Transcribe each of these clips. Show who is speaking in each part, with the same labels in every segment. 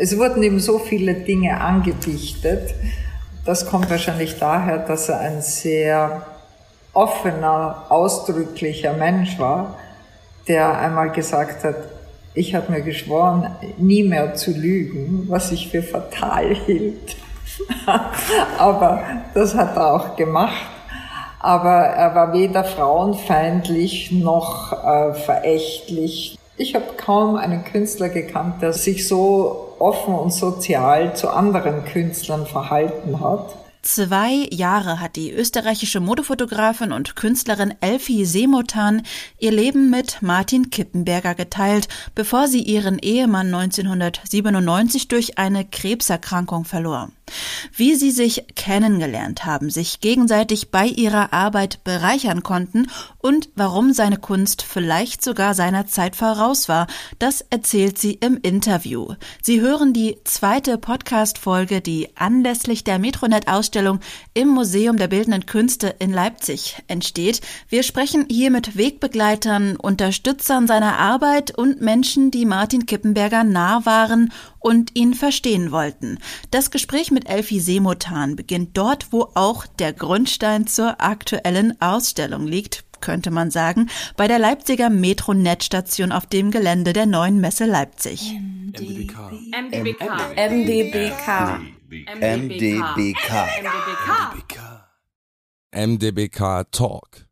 Speaker 1: es wurden ihm so viele Dinge angedichtet. Das kommt wahrscheinlich daher, dass er ein sehr offener, ausdrücklicher Mensch war, der einmal gesagt hat, ich habe mir geschworen, nie mehr zu lügen, was ich für fatal hielt. Aber das hat er auch gemacht. Aber er war weder frauenfeindlich noch äh, verächtlich. Ich habe kaum einen Künstler gekannt, der sich so offen und sozial zu anderen Künstlern verhalten hat.
Speaker 2: Zwei Jahre hat die österreichische Modefotografin und Künstlerin Elfie Seemotan ihr Leben mit Martin Kippenberger geteilt, bevor sie ihren Ehemann 1997 durch eine Krebserkrankung verlor wie sie sich kennengelernt haben, sich gegenseitig bei ihrer Arbeit bereichern konnten und warum seine Kunst vielleicht sogar seiner Zeit voraus war, das erzählt sie im Interview. Sie hören die zweite Podcast-Folge, die anlässlich der Metronet-Ausstellung im Museum der Bildenden Künste in Leipzig entsteht. Wir sprechen hier mit Wegbegleitern, Unterstützern seiner Arbeit und Menschen, die Martin Kippenberger nah waren und ihn verstehen wollten. Das Gespräch mit Elfie Seemotan beginnt dort, wo auch der Grundstein zur aktuellen Ausstellung liegt, könnte man sagen, bei der Leipziger Metronet-Station auf dem Gelände der neuen Messe Leipzig.
Speaker 3: MDBK.
Speaker 4: MDBK.
Speaker 3: MDBK.
Speaker 4: MDBK.
Speaker 3: MDBK. MDBK Talk.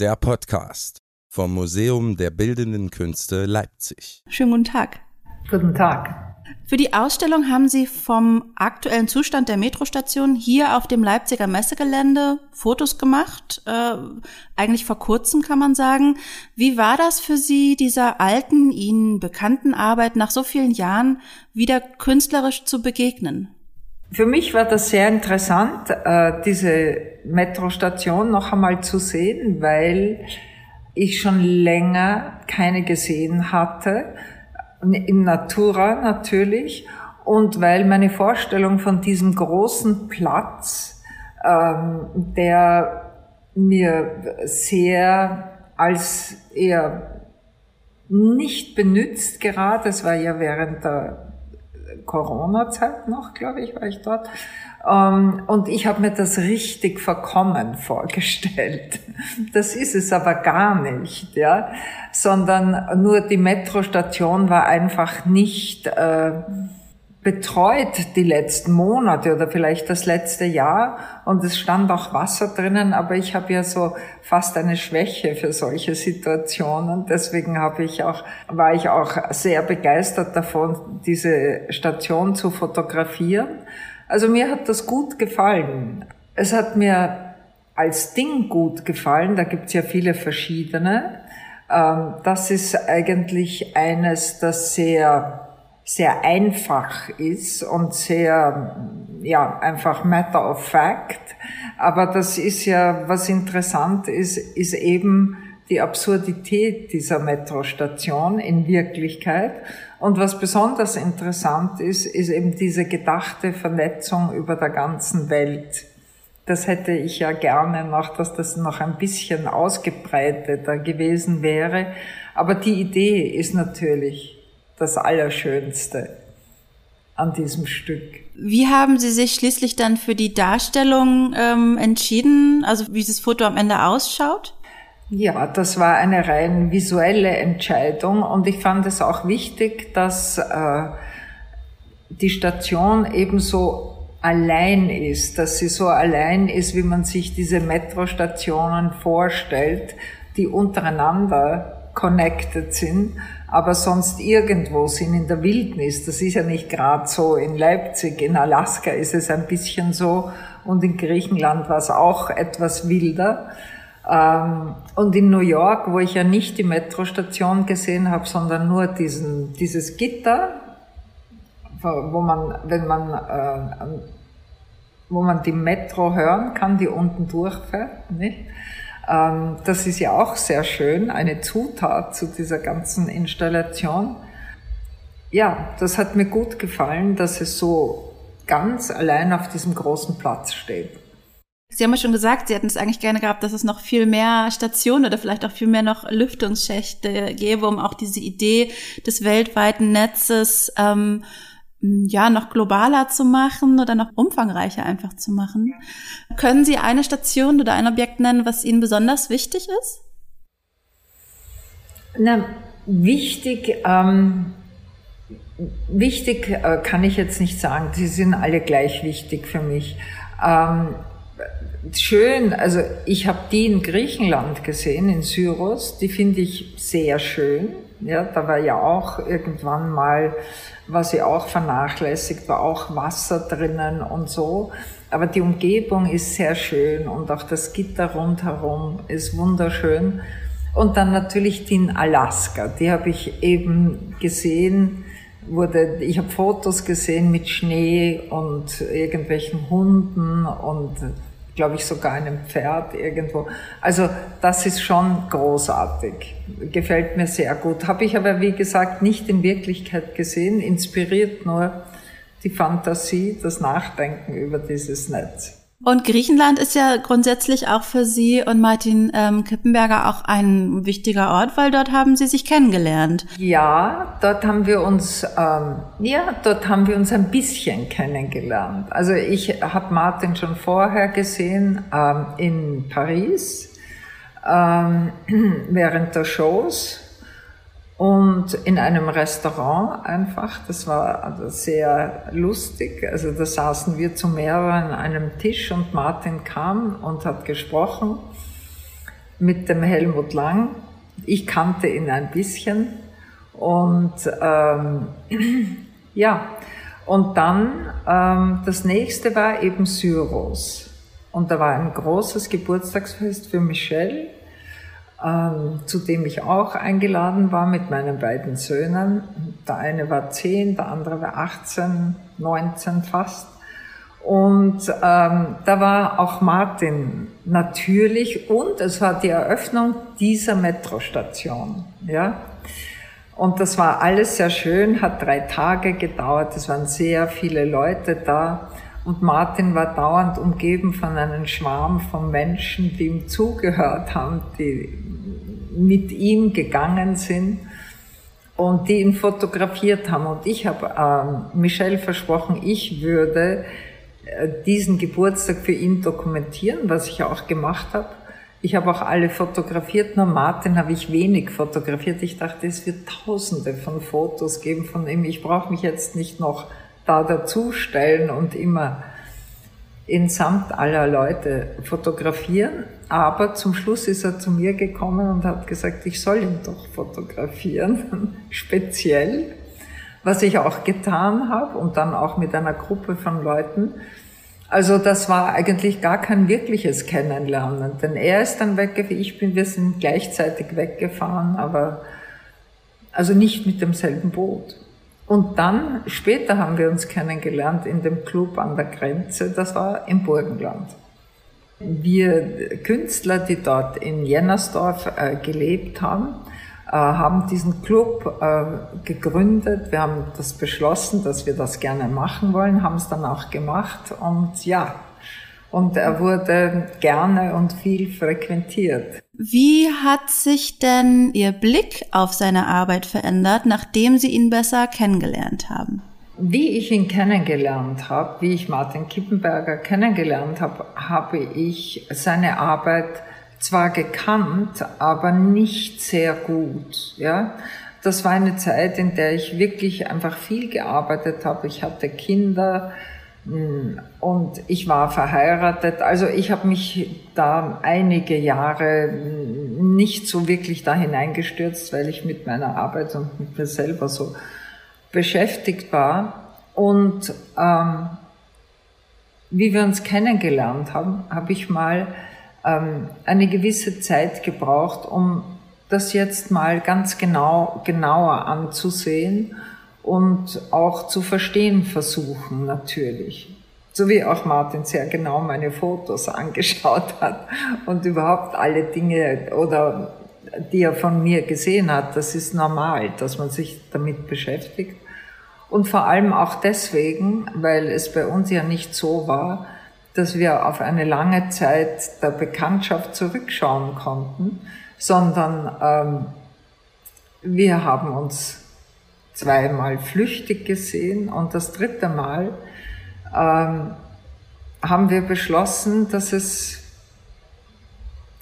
Speaker 3: Der Podcast vom Museum der Bildenden Künste Leipzig.
Speaker 2: Schönen guten Tag.
Speaker 1: Guten Tag.
Speaker 2: Für die Ausstellung haben Sie vom aktuellen Zustand der Metrostation hier auf dem Leipziger Messegelände Fotos gemacht, äh, eigentlich vor kurzem kann man sagen. Wie war das für Sie, dieser alten, Ihnen bekannten Arbeit nach so vielen Jahren wieder künstlerisch zu begegnen?
Speaker 1: Für mich war das sehr interessant, äh, diese Metrostation noch einmal zu sehen, weil ich schon länger keine gesehen hatte. In Natura natürlich. Und weil meine Vorstellung von diesem großen Platz, ähm, der mir sehr als eher nicht benützt gerade, es war ja während der Corona-Zeit noch, glaube ich, war ich dort, ähm, und ich habe mir das richtig verkommen vorgestellt. Das ist es aber gar nicht, ja, sondern nur die Metrostation war einfach nicht äh, betreut die letzten Monate oder vielleicht das letzte Jahr und es stand auch Wasser drinnen, aber ich habe ja so fast eine Schwäche für solche Situationen. Deswegen habe ich auch, war ich auch sehr begeistert davon, diese Station zu fotografieren also mir hat das gut gefallen. Es hat mir als Ding gut gefallen, da gibt's ja viele verschiedene. Ähm, das ist eigentlich eines, das sehr, sehr einfach ist und sehr, ja, einfach matter of fact. Aber das ist ja, was interessant ist, ist eben die Absurdität dieser Metrostation in Wirklichkeit. Und was besonders interessant ist, ist eben diese gedachte Vernetzung über der ganzen Welt. Das hätte ich ja gerne noch, dass das noch ein bisschen ausgebreiteter gewesen wäre. Aber die Idee ist natürlich das Allerschönste an diesem Stück.
Speaker 2: Wie haben Sie sich schließlich dann für die Darstellung ähm, entschieden, also wie das Foto am Ende ausschaut?
Speaker 1: Ja, das war eine rein visuelle Entscheidung und ich fand es auch wichtig, dass äh, die Station ebenso allein ist, dass sie so allein ist, wie man sich diese Metrostationen vorstellt, die untereinander connected sind, aber sonst irgendwo sind in der Wildnis. Das ist ja nicht gerade so. In Leipzig, in Alaska ist es ein bisschen so und in Griechenland war es auch etwas wilder. Ähm, und in New York, wo ich ja nicht die Metrostation gesehen habe, sondern nur diesen, dieses Gitter, wo man, wenn man, äh, wo man die Metro hören kann, die unten durchfährt, nicht? Ähm, das ist ja auch sehr schön, eine Zutat zu dieser ganzen Installation. Ja, das hat mir gut gefallen, dass es so ganz allein auf diesem großen Platz steht.
Speaker 2: Sie haben ja schon gesagt, Sie hätten es eigentlich gerne gehabt, dass es noch viel mehr Stationen oder vielleicht auch viel mehr noch Lüftungsschächte gäbe, um auch diese Idee des weltweiten Netzes ähm, ja, noch globaler zu machen oder noch umfangreicher einfach zu machen. Können Sie eine Station oder ein Objekt nennen, was Ihnen besonders wichtig ist?
Speaker 1: Na, wichtig, ähm, wichtig äh, kann ich jetzt nicht sagen. Sie sind alle gleich wichtig für mich. Ähm, schön, also ich habe die in Griechenland gesehen, in Syros. Die finde ich sehr schön. Ja, da war ja auch irgendwann mal, war sie auch vernachlässigt, war auch Wasser drinnen und so. Aber die Umgebung ist sehr schön und auch das Gitter rundherum ist wunderschön. Und dann natürlich die in Alaska, die habe ich eben gesehen, wurde, ich habe Fotos gesehen mit Schnee und irgendwelchen Hunden und glaube ich sogar einem Pferd irgendwo. Also das ist schon großartig, gefällt mir sehr gut. Habe ich aber wie gesagt nicht in Wirklichkeit gesehen, inspiriert nur die Fantasie, das Nachdenken über dieses Netz.
Speaker 2: Und Griechenland ist ja grundsätzlich auch für Sie und Martin ähm, Kippenberger auch ein wichtiger Ort, weil dort haben Sie sich kennengelernt.
Speaker 1: Ja, dort haben wir uns, ähm, ja, dort haben wir uns ein bisschen kennengelernt. Also ich habe Martin schon vorher gesehen ähm, in Paris ähm, während der Shows und in einem Restaurant einfach. Das war also sehr lustig. Also da saßen wir zu mehreren an einem Tisch und Martin kam und hat gesprochen mit dem Helmut Lang. Ich kannte ihn ein bisschen und ähm, ja, und dann ähm, das nächste war eben Syros. Und da war ein großes Geburtstagsfest für Michelle ähm, zu dem ich auch eingeladen war mit meinen beiden Söhnen. Der eine war zehn, der andere war 18, 19 fast. Und ähm, da war auch Martin natürlich und es war die Eröffnung dieser Metrostation. Ja? Und das war alles sehr schön, hat drei Tage gedauert, es waren sehr viele Leute da. Und Martin war dauernd umgeben von einem Schwarm von Menschen, die ihm zugehört haben, die mit ihm gegangen sind und die ihn fotografiert haben. Und ich habe ähm, Michelle versprochen, ich würde äh, diesen Geburtstag für ihn dokumentieren, was ich auch gemacht habe. Ich habe auch alle fotografiert, nur Martin habe ich wenig fotografiert. Ich dachte, es wird tausende von Fotos geben von ihm. Ich brauche mich jetzt nicht noch da dazustellen und immer in Samt aller Leute fotografieren. Aber zum Schluss ist er zu mir gekommen und hat gesagt, ich soll ihn doch fotografieren, speziell, was ich auch getan habe und dann auch mit einer Gruppe von Leuten. Also das war eigentlich gar kein wirkliches Kennenlernen, denn er ist dann weggefahren, ich bin, wir sind gleichzeitig weggefahren, aber also nicht mit demselben Boot. Und dann, später haben wir uns kennengelernt in dem Club an der Grenze, das war im Burgenland. Wir Künstler, die dort in Jennersdorf äh, gelebt haben, äh, haben diesen Club äh, gegründet. Wir haben das beschlossen, dass wir das gerne machen wollen, haben es dann auch gemacht und ja, und er wurde gerne und viel frequentiert.
Speaker 2: Wie hat sich denn Ihr Blick auf seine Arbeit verändert, nachdem Sie ihn besser kennengelernt haben?
Speaker 1: Wie ich ihn kennengelernt habe, wie ich Martin Kippenberger kennengelernt habe, habe ich seine Arbeit zwar gekannt, aber nicht sehr gut. Ja, das war eine Zeit, in der ich wirklich einfach viel gearbeitet habe. Ich hatte Kinder, und ich war verheiratet, also ich habe mich da einige Jahre nicht so wirklich da hineingestürzt, weil ich mit meiner Arbeit und mit mir selber so beschäftigt war. Und ähm, wie wir uns kennengelernt haben, habe ich mal ähm, eine gewisse Zeit gebraucht, um das jetzt mal ganz genau genauer anzusehen und auch zu verstehen versuchen natürlich. So wie auch Martin sehr genau meine Fotos angeschaut hat und überhaupt alle Dinge oder die er von mir gesehen hat, das ist normal, dass man sich damit beschäftigt. Und vor allem auch deswegen, weil es bei uns ja nicht so war, dass wir auf eine lange Zeit der Bekanntschaft zurückschauen konnten, sondern ähm, wir haben uns zweimal flüchtig gesehen und das dritte Mal ähm, haben wir beschlossen, dass es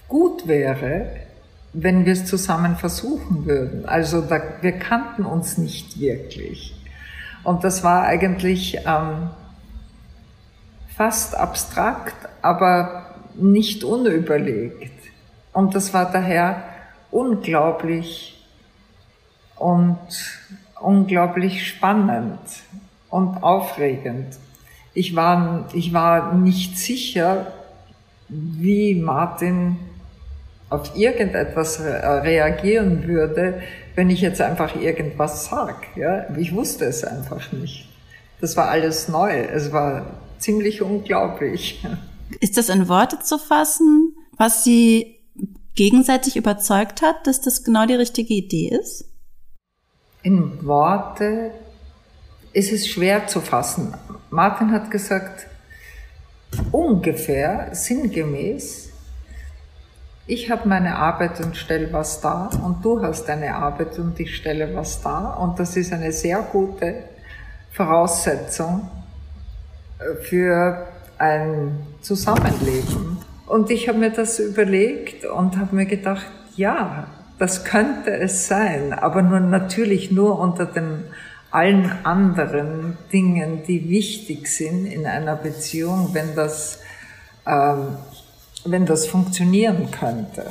Speaker 1: gut wäre, wenn wir es zusammen versuchen würden. Also da, wir kannten uns nicht wirklich. Und das war eigentlich ähm, fast abstrakt, aber nicht unüberlegt. Und das war daher unglaublich und unglaublich spannend und aufregend. Ich war, ich war nicht sicher, wie Martin auf irgendetwas reagieren würde, wenn ich jetzt einfach irgendwas sag. Ja? Ich wusste es einfach nicht. Das war alles neu. Es war ziemlich unglaublich.
Speaker 2: Ist das in Worte zu fassen, was Sie gegenseitig überzeugt hat, dass das genau die richtige Idee ist?
Speaker 1: In Worte ist es schwer zu fassen. Martin hat gesagt, ungefähr, sinngemäß, ich habe meine Arbeit und stelle was da und du hast deine Arbeit und ich stelle was da und das ist eine sehr gute Voraussetzung äh, für ein Zusammenleben. Und ich habe mir das überlegt und habe mir gedacht, ja, das könnte es sein, aber nur natürlich nur unter den allen anderen Dingen, die wichtig sind in einer Beziehung, wenn das, ähm, wenn das funktionieren könnte.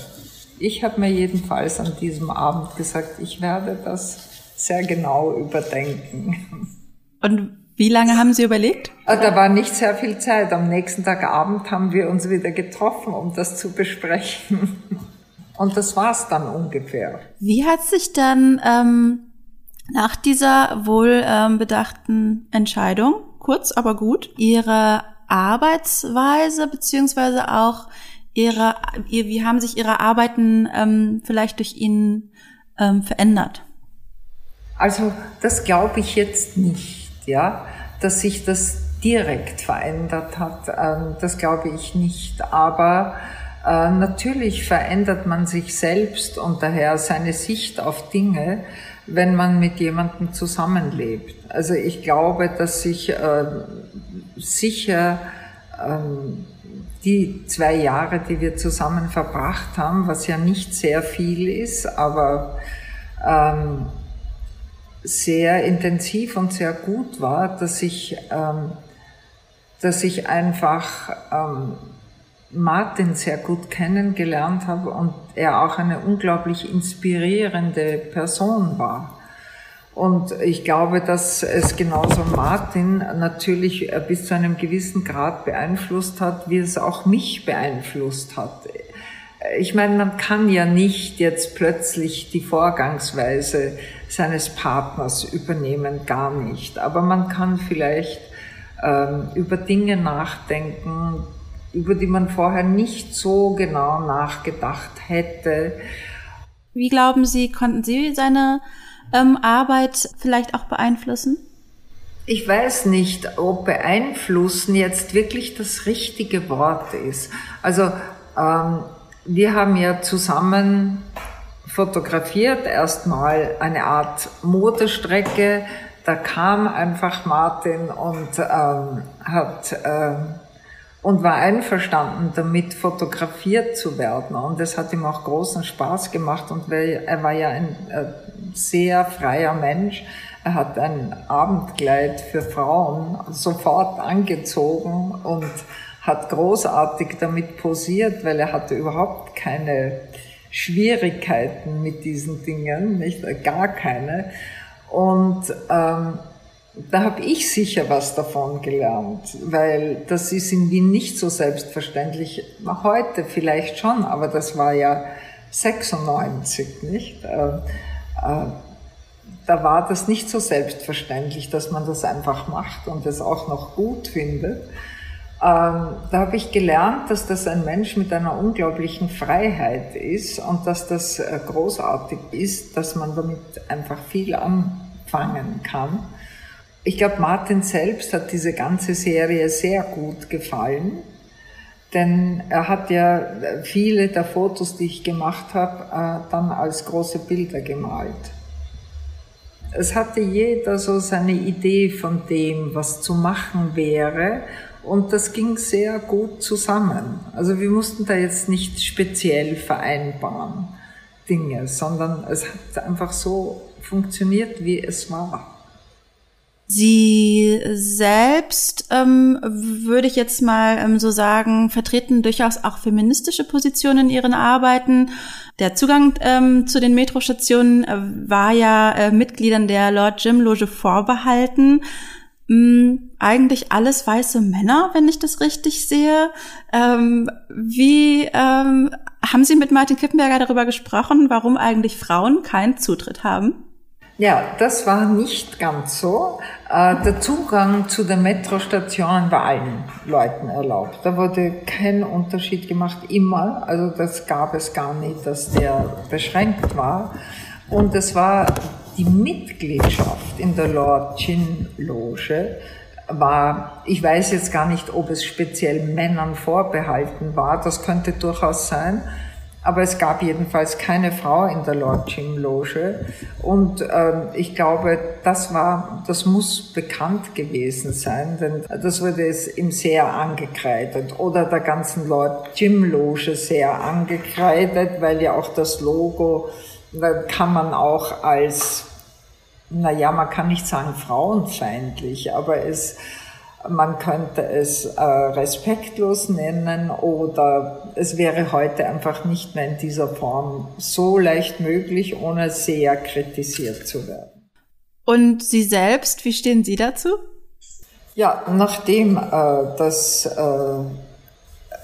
Speaker 1: Ich habe mir jedenfalls an diesem Abend gesagt, ich werde das sehr genau überdenken.
Speaker 2: Und wie lange haben Sie überlegt?
Speaker 1: Ah, da war nicht sehr viel Zeit. Am nächsten Tag Abend haben wir uns wieder getroffen, um das zu besprechen. Und das war's dann ungefähr.
Speaker 2: Wie hat sich dann ähm, nach dieser wohlbedachten ähm, Entscheidung, kurz aber gut, Ihre Arbeitsweise beziehungsweise auch Ihre, wie haben sich Ihre Arbeiten ähm, vielleicht durch ihn ähm, verändert?
Speaker 1: Also das glaube ich jetzt nicht ja, dass sich das direkt verändert hat. Ähm, das glaube ich nicht. Aber äh, natürlich verändert man sich selbst und daher seine Sicht auf Dinge, wenn man mit jemandem zusammenlebt. Also ich glaube, dass sich äh, sicher ähm, die zwei Jahre, die wir zusammen verbracht haben, was ja nicht sehr viel ist, aber ähm, sehr intensiv und sehr gut war, dass ich, ähm, dass ich einfach ähm, Martin sehr gut kennengelernt habe und er auch eine unglaublich inspirierende Person war. Und ich glaube, dass es genauso Martin natürlich bis zu einem gewissen Grad beeinflusst hat, wie es auch mich beeinflusst hat. Ich meine, man kann ja nicht jetzt plötzlich die Vorgangsweise seines Partners übernehmen, gar nicht. Aber man kann vielleicht ähm, über Dinge nachdenken, über die man vorher nicht so genau nachgedacht hätte.
Speaker 2: Wie glauben Sie, konnten Sie seine ähm, Arbeit vielleicht auch beeinflussen?
Speaker 1: Ich weiß nicht, ob beeinflussen jetzt wirklich das richtige Wort ist. Also ähm, wir haben ja zusammen fotografiert, erstmal eine Art Motorstrecke. Da kam einfach Martin und ähm, hat äh, und war einverstanden damit, fotografiert zu werden. Und das hat ihm auch großen Spaß gemacht. Und er war ja ein äh, sehr freier Mensch. Er hat ein Abendkleid für Frauen sofort angezogen und hat großartig damit posiert, weil er hatte überhaupt keine Schwierigkeiten mit diesen Dingen, nicht gar keine. Und ähm, da habe ich sicher was davon gelernt, weil das ist in Wien nicht so selbstverständlich. Heute vielleicht schon, aber das war ja 96, nicht? Äh, äh, da war das nicht so selbstverständlich, dass man das einfach macht und es auch noch gut findet. Ähm, da habe ich gelernt, dass das ein Mensch mit einer unglaublichen Freiheit ist und dass das äh, großartig ist, dass man damit einfach viel anfangen kann. Ich glaube, Martin selbst hat diese ganze Serie sehr gut gefallen, denn er hat ja äh, viele der Fotos, die ich gemacht habe, äh, dann als große Bilder gemalt. es hatte jeder so seine Idee von dem, was zu machen wäre. Und das ging sehr gut zusammen. Also wir mussten da jetzt nicht speziell vereinbaren Dinge, sondern es hat einfach so funktioniert, wie es war.
Speaker 2: Sie selbst, ähm, würde ich jetzt mal ähm, so sagen, vertreten durchaus auch feministische Positionen in ihren Arbeiten. Der Zugang ähm, zu den Metrostationen äh, war ja äh, Mitgliedern der Lord Jim Loge vorbehalten. Ähm, eigentlich alles weiße Männer, wenn ich das richtig sehe. Ähm, wie ähm, haben Sie mit Martin Kippenberger darüber gesprochen, warum eigentlich Frauen keinen Zutritt haben?
Speaker 1: Ja, das war nicht ganz so. Äh, der Zugang zu den Metrostationen war allen Leuten erlaubt. Da wurde kein Unterschied gemacht, immer. Also das gab es gar nicht, dass der beschränkt war. Und es war die Mitgliedschaft in der Lord Chin Loge war, ich weiß jetzt gar nicht, ob es speziell Männern vorbehalten war, das könnte durchaus sein, aber es gab jedenfalls keine Frau in der Lord Jim Loge. Und ähm, ich glaube, das war, das muss bekannt gewesen sein, denn das wurde es ihm sehr angekreidet oder der ganzen Lord Jim Loge sehr angekreidet, weil ja auch das Logo da kann man auch als, naja, man kann nicht sagen frauenfeindlich, aber es man könnte es äh, respektlos nennen oder es wäre heute einfach nicht mehr in dieser Form so leicht möglich, ohne sehr kritisiert zu werden.
Speaker 2: Und Sie selbst, wie stehen Sie dazu?
Speaker 1: Ja, nachdem äh, das äh,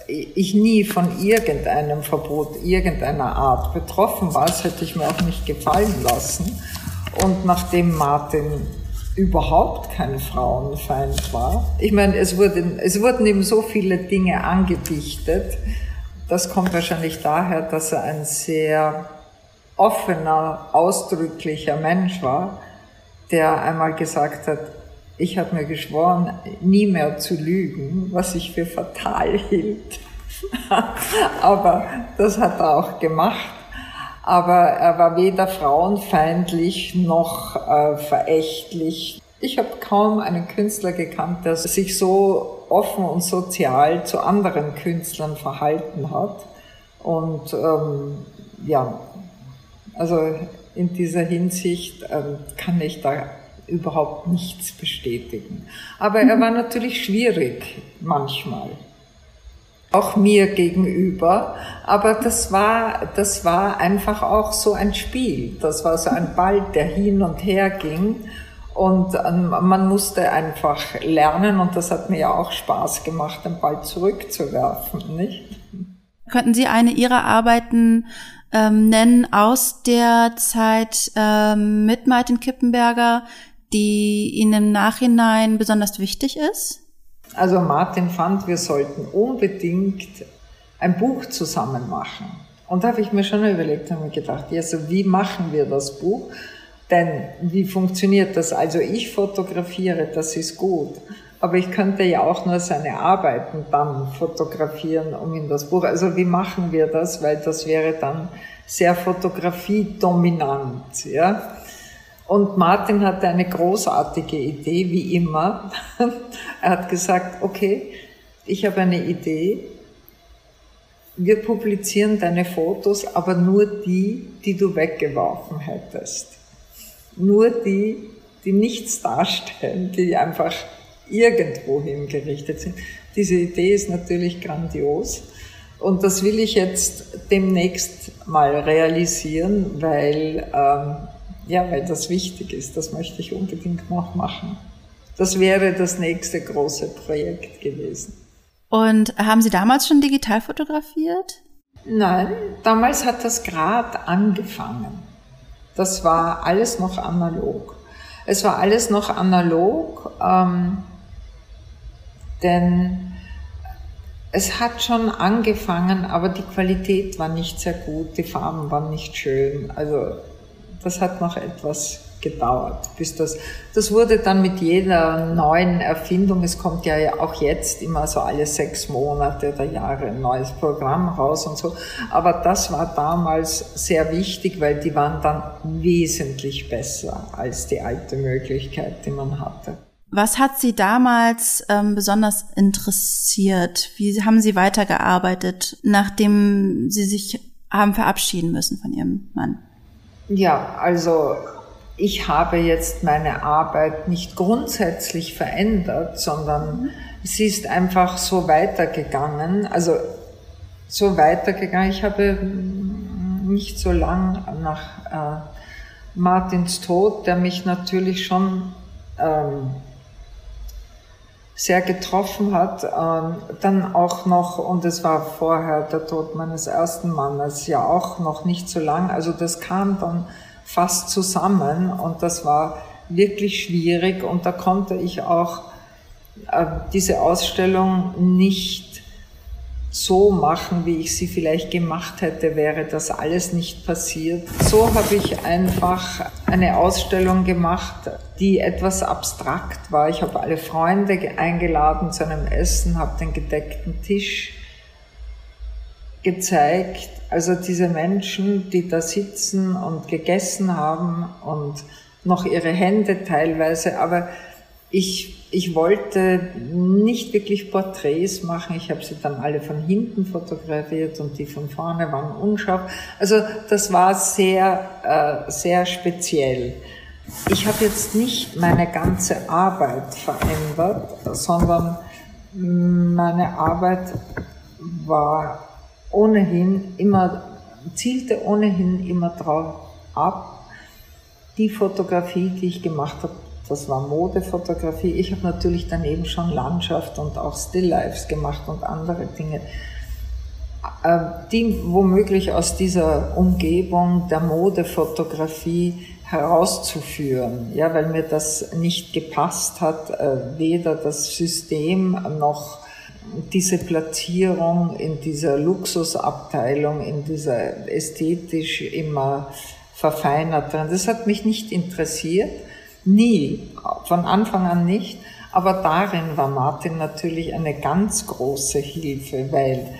Speaker 1: ich nie von irgendeinem Verbot irgendeiner Art betroffen war, das hätte ich mir auch nicht gefallen lassen. Und nachdem Martin überhaupt kein Frauenfeind war. Ich meine, es wurden, es wurden ihm so viele Dinge angedichtet. Das kommt wahrscheinlich daher, dass er ein sehr offener, ausdrücklicher Mensch war, der einmal gesagt hat, ich habe mir geschworen, nie mehr zu lügen, was ich für fatal hielt. Aber das hat er auch gemacht aber er war weder frauenfeindlich noch äh, verächtlich. Ich habe kaum einen Künstler gekannt, der sich so offen und sozial zu anderen Künstlern verhalten hat. Und ähm, ja, also in dieser Hinsicht ähm, kann ich da überhaupt nichts bestätigen. Aber er war natürlich schwierig manchmal auch mir gegenüber. Aber das war, das war einfach auch so ein Spiel. Das war so ein Ball, der hin und her ging. Und ähm, man musste einfach lernen und das hat mir ja auch Spaß gemacht, den Ball zurückzuwerfen, nicht?
Speaker 2: Könnten Sie eine Ihrer Arbeiten ähm, nennen aus der Zeit ähm, mit Martin Kippenberger, die Ihnen im Nachhinein besonders wichtig ist?
Speaker 1: Also Martin fand, wir sollten unbedingt ein Buch zusammen machen. Und da habe ich mir schon überlegt und mir gedacht, ja, so wie machen wir das Buch? Denn wie funktioniert das? Also ich fotografiere, das ist gut. Aber ich könnte ja auch nur seine Arbeiten dann fotografieren, um in das Buch. Also wie machen wir das? Weil das wäre dann sehr fotografiedominant, ja. Und Martin hatte eine großartige Idee, wie immer. er hat gesagt, okay, ich habe eine Idee. Wir publizieren deine Fotos, aber nur die, die du weggeworfen hättest. Nur die, die nichts darstellen, die einfach irgendwo hingerichtet sind. Diese Idee ist natürlich grandios. Und das will ich jetzt demnächst mal realisieren, weil ähm, ja, weil das wichtig ist. Das möchte ich unbedingt noch machen. Das wäre das nächste große Projekt gewesen.
Speaker 2: Und haben Sie damals schon digital fotografiert?
Speaker 1: Nein, damals hat das gerade angefangen. Das war alles noch analog. Es war alles noch analog, ähm, denn es hat schon angefangen, aber die Qualität war nicht sehr gut, die Farben waren nicht schön. Also das hat noch etwas gedauert, bis das, das wurde dann mit jeder neuen Erfindung, es kommt ja auch jetzt immer so alle sechs Monate oder Jahre ein neues Programm raus und so, aber das war damals sehr wichtig, weil die waren dann wesentlich besser als die alte Möglichkeit, die man hatte.
Speaker 2: Was hat Sie damals ähm, besonders interessiert? Wie haben Sie weitergearbeitet, nachdem Sie sich haben verabschieden müssen von Ihrem Mann?
Speaker 1: Ja, also ich habe jetzt meine Arbeit nicht grundsätzlich verändert, sondern mhm. sie ist einfach so weitergegangen. Also so weitergegangen. Ich habe nicht so lang nach äh, Martins Tod, der mich natürlich schon ähm, sehr getroffen hat. Ähm, dann auch noch, und es war vorher der Tod meines ersten Mannes, ja auch noch nicht so lang. Also das kam dann fast zusammen und das war wirklich schwierig und da konnte ich auch äh, diese Ausstellung nicht so machen, wie ich sie vielleicht gemacht hätte, wäre das alles nicht passiert. So habe ich einfach eine Ausstellung gemacht, die etwas abstrakt war. Ich habe alle Freunde eingeladen zu einem Essen, habe den gedeckten Tisch gezeigt. Also diese Menschen, die da sitzen und gegessen haben und noch ihre Hände teilweise, aber ich, ich wollte nicht wirklich Porträts machen. Ich habe sie dann alle von hinten fotografiert und die von vorne waren unscharf. Also das war sehr, äh, sehr speziell. Ich habe jetzt nicht meine ganze Arbeit verändert, sondern meine Arbeit war ohnehin immer, zielte ohnehin immer drauf ab, die Fotografie, die ich gemacht habe, das war Modefotografie. Ich habe natürlich daneben schon Landschaft und auch Stilllifes gemacht und andere Dinge, äh, die womöglich aus dieser Umgebung der Modefotografie herauszuführen, ja, weil mir das nicht gepasst hat, äh, weder das System noch diese Platzierung in dieser Luxusabteilung, in dieser ästhetisch immer verfeinerten. Das hat mich nicht interessiert, nie, von Anfang an nicht. Aber darin war Martin natürlich eine ganz große Hilfe, weil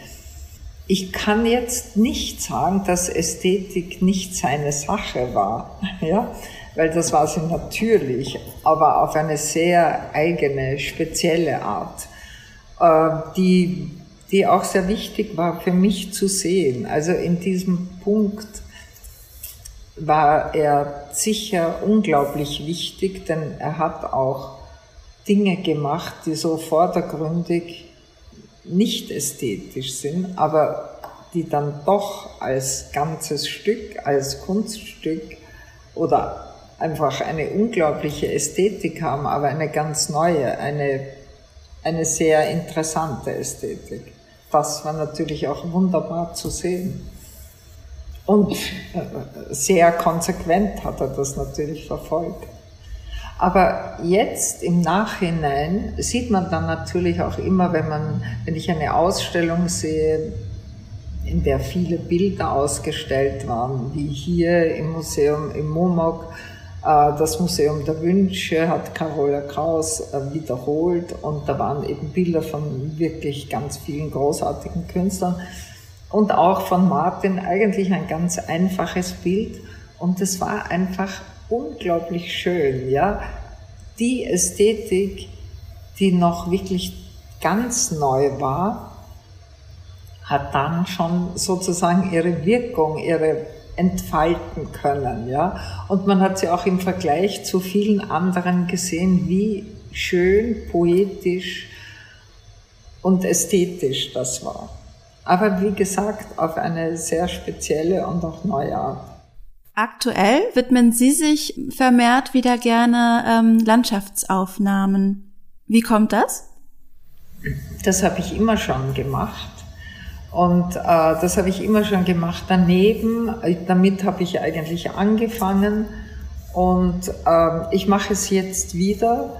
Speaker 1: ich kann jetzt nicht sagen, dass Ästhetik nicht seine Sache war, ja, weil das war sie natürlich, aber auf eine sehr eigene, spezielle Art, äh, die, die auch sehr wichtig war für mich zu sehen. Also in diesem Punkt war er sicher unglaublich wichtig, denn er hat auch Dinge gemacht, die so vordergründig nicht ästhetisch sind, aber die dann doch als ganzes Stück, als Kunststück oder einfach eine unglaubliche Ästhetik haben, aber eine ganz neue, eine, eine sehr interessante Ästhetik. Das war natürlich auch wunderbar zu sehen. Und äh, sehr konsequent hat er das natürlich verfolgt. Aber jetzt im Nachhinein sieht man dann natürlich auch immer, wenn man, wenn ich eine Ausstellung sehe, in der viele Bilder ausgestellt waren, wie hier im Museum im Momok, äh, das Museum der Wünsche hat Carola Kraus äh, wiederholt und da waren eben Bilder von wirklich ganz vielen großartigen Künstlern und auch von Martin eigentlich ein ganz einfaches Bild und es war einfach unglaublich schön, ja. Die Ästhetik, die noch wirklich ganz neu war, hat dann schon sozusagen ihre Wirkung, ihre entfalten können, ja. Und man hat sie auch im Vergleich zu vielen anderen gesehen, wie schön, poetisch und ästhetisch das war. Aber wie gesagt, auf eine sehr spezielle und auch neue Art.
Speaker 2: Aktuell widmen Sie sich vermehrt wieder gerne ähm, Landschaftsaufnahmen. Wie kommt das?
Speaker 1: Das habe ich immer schon gemacht. Und äh, das habe ich immer schon gemacht. Daneben, damit habe ich eigentlich angefangen. Und äh, ich mache es jetzt wieder,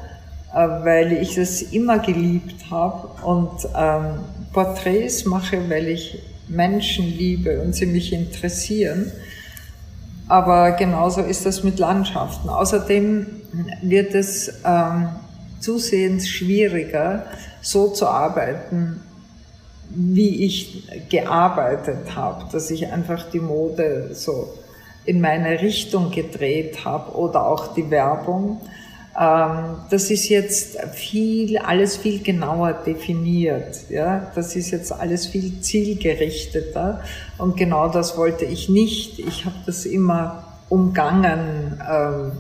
Speaker 1: äh, weil ich es immer geliebt habe. Und ähm, Porträts mache, weil ich Menschen liebe und sie mich interessieren. Aber genauso ist das mit Landschaften. Außerdem wird es ähm, zusehends schwieriger, so zu arbeiten, wie ich gearbeitet habe, dass ich einfach die Mode so in meine Richtung gedreht habe oder auch die Werbung. Ähm, das ist jetzt viel, alles viel genauer definiert. Ja, das ist jetzt alles viel zielgerichteter. Und genau das wollte ich nicht. Ich habe das immer umgangen. Ähm,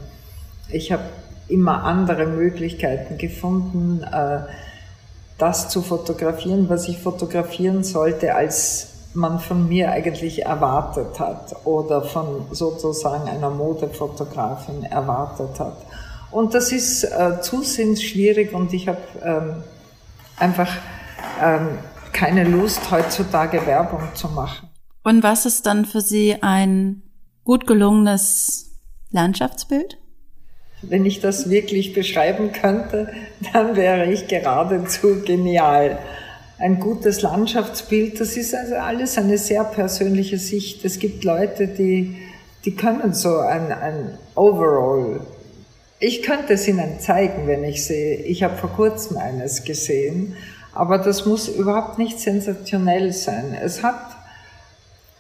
Speaker 1: ich habe immer andere Möglichkeiten gefunden, äh, das zu fotografieren, was ich fotografieren sollte, als man von mir eigentlich erwartet hat oder von sozusagen einer Modefotografin erwartet hat. Und das ist äh, zusehends schwierig und ich habe ähm, einfach ähm, keine Lust, heutzutage Werbung zu machen.
Speaker 2: Und was ist dann für Sie ein gut gelungenes Landschaftsbild?
Speaker 1: Wenn ich das wirklich beschreiben könnte, dann wäre ich geradezu genial. Ein gutes Landschaftsbild, das ist also alles eine sehr persönliche Sicht. Es gibt Leute, die, die können so ein, ein Overall ich könnte es Ihnen zeigen, wenn ich sehe. Ich habe vor kurzem eines gesehen, aber das muss überhaupt nicht sensationell sein. Es hat,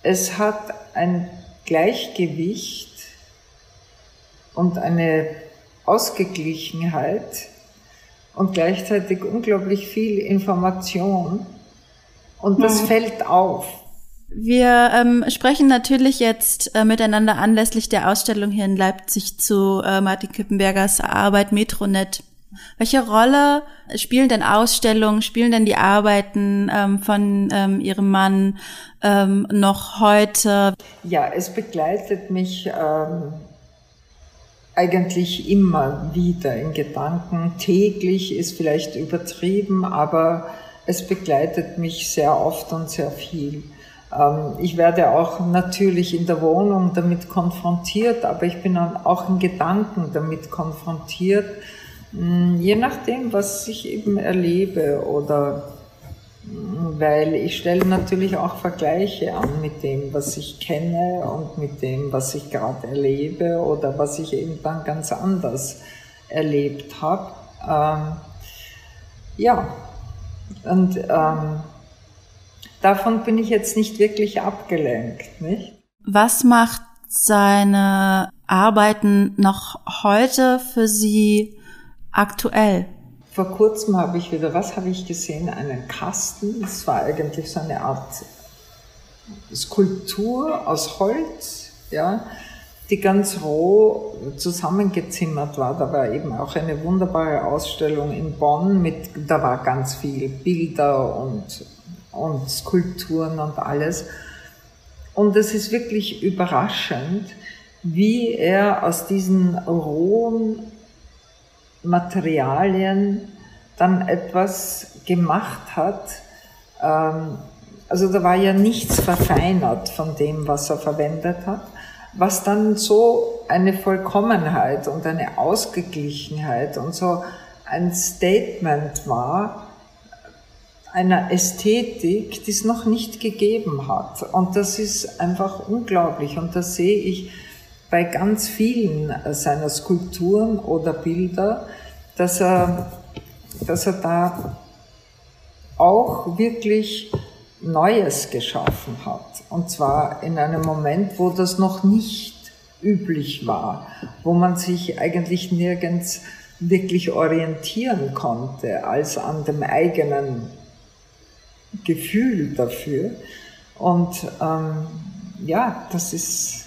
Speaker 1: es hat ein Gleichgewicht und eine Ausgeglichenheit und gleichzeitig unglaublich viel Information und das ja. fällt auf.
Speaker 2: Wir ähm, sprechen natürlich jetzt äh, miteinander anlässlich der Ausstellung hier in Leipzig zu äh, Martin Kippenbergers Arbeit Metronet. Welche Rolle spielen denn Ausstellungen, spielen denn die Arbeiten ähm, von ähm, Ihrem Mann ähm, noch heute?
Speaker 1: Ja, es begleitet mich ähm, eigentlich immer wieder in Gedanken. Täglich ist vielleicht übertrieben, aber es begleitet mich sehr oft und sehr viel. Ähm, ich werde auch natürlich in der Wohnung damit konfrontiert, aber ich bin auch in Gedanken damit konfrontiert, hm, je nachdem, was ich eben erlebe oder hm, weil ich stelle natürlich auch Vergleiche an mit dem, was ich kenne und mit dem, was ich gerade erlebe oder was ich eben dann ganz anders erlebt habe. Ähm, ja, und ähm, davon bin ich jetzt nicht wirklich abgelenkt, nicht?
Speaker 2: Was macht seine Arbeiten noch heute für Sie aktuell?
Speaker 1: Vor kurzem habe ich wieder, was habe ich gesehen? Einen Kasten. Das war eigentlich so eine Art Skulptur aus Holz, ja, die ganz roh zusammengezimmert war. Da war eben auch eine wunderbare Ausstellung in Bonn mit, da war ganz viel Bilder und und Skulpturen und alles. Und es ist wirklich überraschend, wie er aus diesen rohen Materialien dann etwas gemacht hat. Ähm, also da war ja nichts verfeinert von dem, was er verwendet hat, was dann so eine Vollkommenheit und eine Ausgeglichenheit und so ein Statement war, einer Ästhetik, die es noch nicht gegeben hat. Und das ist einfach unglaublich. Und das sehe ich bei ganz vielen seiner Skulpturen oder Bilder, dass er, dass er da auch wirklich Neues geschaffen hat. Und zwar in einem Moment, wo das noch nicht üblich war, wo man sich eigentlich nirgends wirklich orientieren konnte als an dem eigenen Gefühl dafür. Und ähm, ja, das ist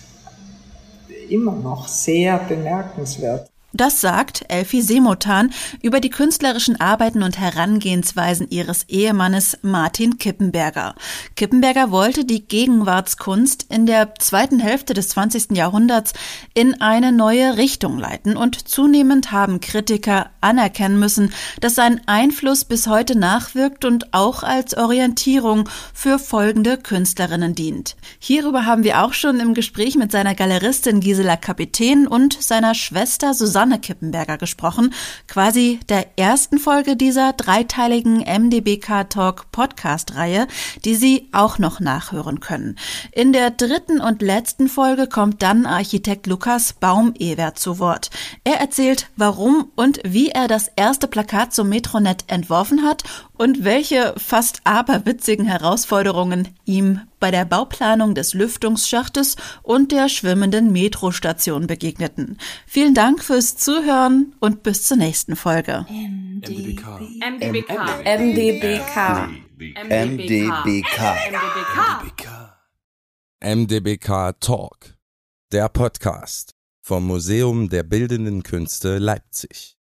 Speaker 1: immer noch sehr bemerkenswert.
Speaker 2: Das sagt Elfie Semotan über die künstlerischen Arbeiten und Herangehensweisen ihres Ehemannes Martin Kippenberger. Kippenberger wollte die Gegenwartskunst in der zweiten Hälfte des 20. Jahrhunderts in eine neue Richtung leiten und zunehmend haben Kritiker anerkennen müssen, dass sein Einfluss bis heute nachwirkt und auch als Orientierung für folgende Künstlerinnen dient. Hierüber haben wir auch schon im Gespräch mit seiner Galeristin Gisela Kapitän und seiner Schwester Susanne Susanne Kippenberger gesprochen, quasi der ersten Folge dieser dreiteiligen MDBK Talk Podcast-Reihe, die Sie auch noch nachhören können. In der dritten und letzten Folge kommt dann Architekt Lukas Baumewert zu Wort. Er erzählt, warum und wie er das erste Plakat zum Metronet entworfen hat und welche fast aberwitzigen Herausforderungen ihm bei der Bauplanung des Lüftungsschachtes und der schwimmenden Metrostation begegneten. Vielen Dank fürs Zuhören und bis zur nächsten Folge.
Speaker 4: MDBK.
Speaker 5: MDBK.
Speaker 1: MDBK.
Speaker 4: MDBK.
Speaker 3: MDBK Talk, der Podcast vom Museum der Bildenden Künste Leipzig.